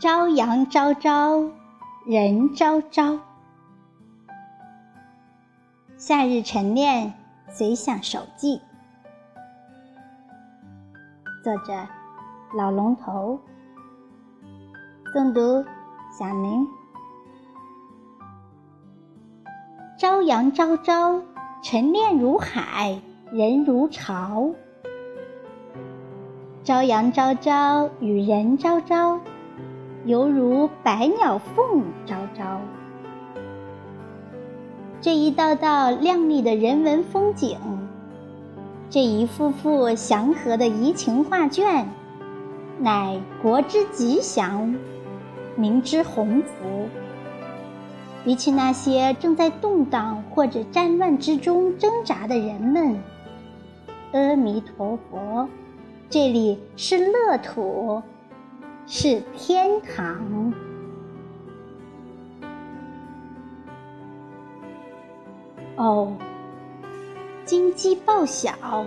朝阳昭昭，人昭昭。夏日晨练随想手记，作者老龙头，诵读小宁。朝阳昭昭，晨练如海，人如潮。朝阳昭昭，与人昭昭。犹如百鸟凤朝朝，这一道道亮丽的人文风景，这一幅幅祥和的怡情画卷，乃国之吉祥，民之鸿福。比起那些正在动荡或者战乱之中挣扎的人们，阿弥陀佛，这里是乐土。是天堂。哦，金鸡报晓，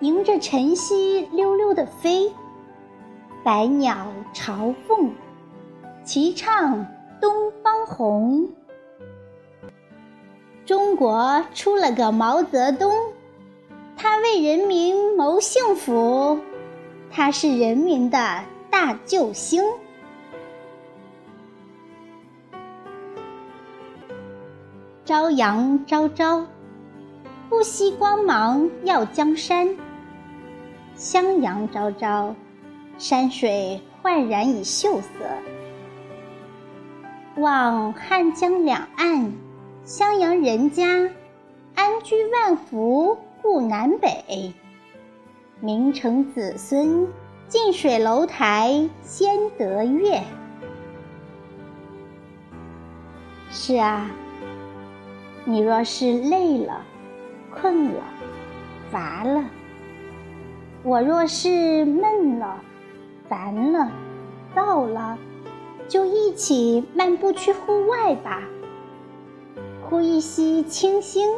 迎着晨曦溜溜的飞；百鸟朝凤，齐唱东方红。中国出了个毛泽东，他为人民谋幸福，他是人民的。大救星，朝阳昭昭，不惜光芒耀江山；襄阳昭昭，山水焕然以秀色。望汉江两岸，襄阳人家安居万福，顾南北，名城子孙。近水楼台先得月。是啊，你若是累了、困了、乏了；我若是闷了、烦了、燥了，就一起漫步去户外吧，呼一吸清新，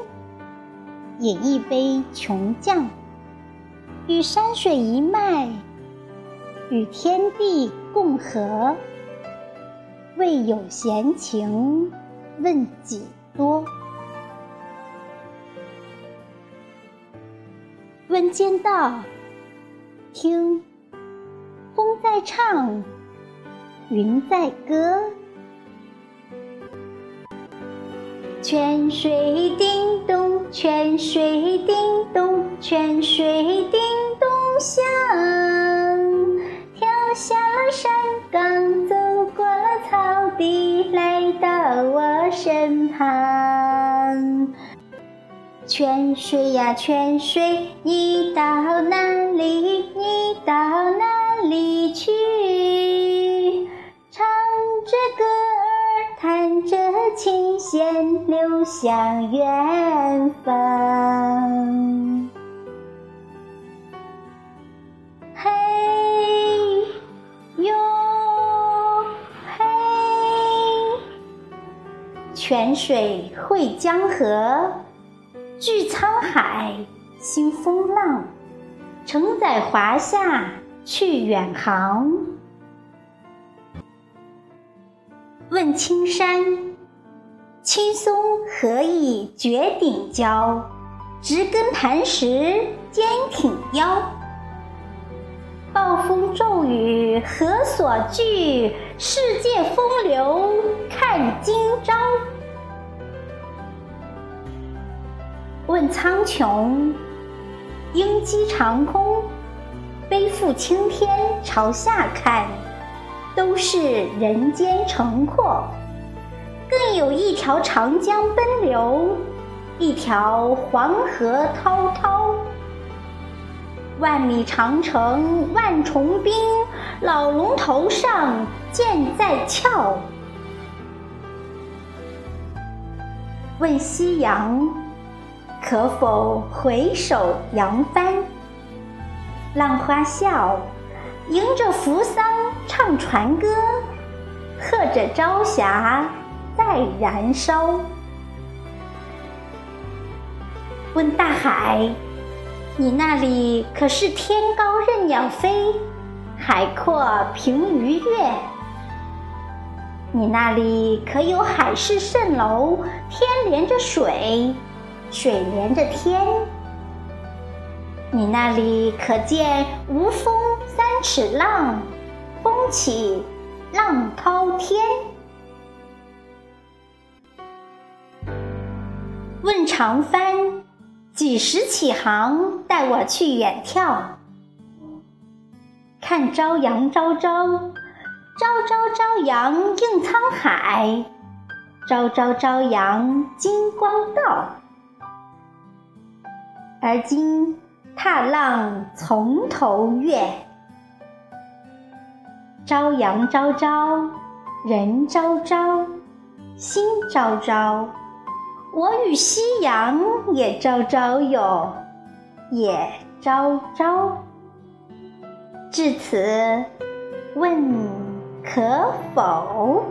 饮一杯琼浆，与山水一脉。与天地共和，未有闲情问几多？问间道，听风在唱，云在歌，泉水叮咚，泉水叮咚，泉水叮咚响。到我身旁。泉水呀泉水，你到哪里？你到哪里去？唱着歌儿，弹着琴弦，流向远方。泉水汇江河，聚沧海，兴风浪，承载华夏去远航。问青山，青松何以绝顶娇？植根磐石，坚挺腰。暴风骤雨何所惧？世界风流看今朝。问苍穹，鹰击长空，背负青天朝下看，都是人间城廓。更有一条长江奔流，一条黄河滔滔。万里长城万重冰，老龙头上剑在鞘。问夕阳。可否回首扬帆？浪花笑，迎着扶桑唱船歌，和着朝霞在燃烧。问大海，你那里可是天高任鸟飞，海阔凭鱼跃，你那里可有海市蜃楼，天连着水，水连着天？你那里可见无风三尺浪，风起浪滔天？问长帆，几时起航？带我去远眺，看朝阳朝朝。朝朝朝阳映沧海，朝朝朝阳金光道。而今踏浪从头越，朝阳朝朝，人朝朝，心朝朝。我与夕阳也朝朝有，也朝朝。至此，问。可否？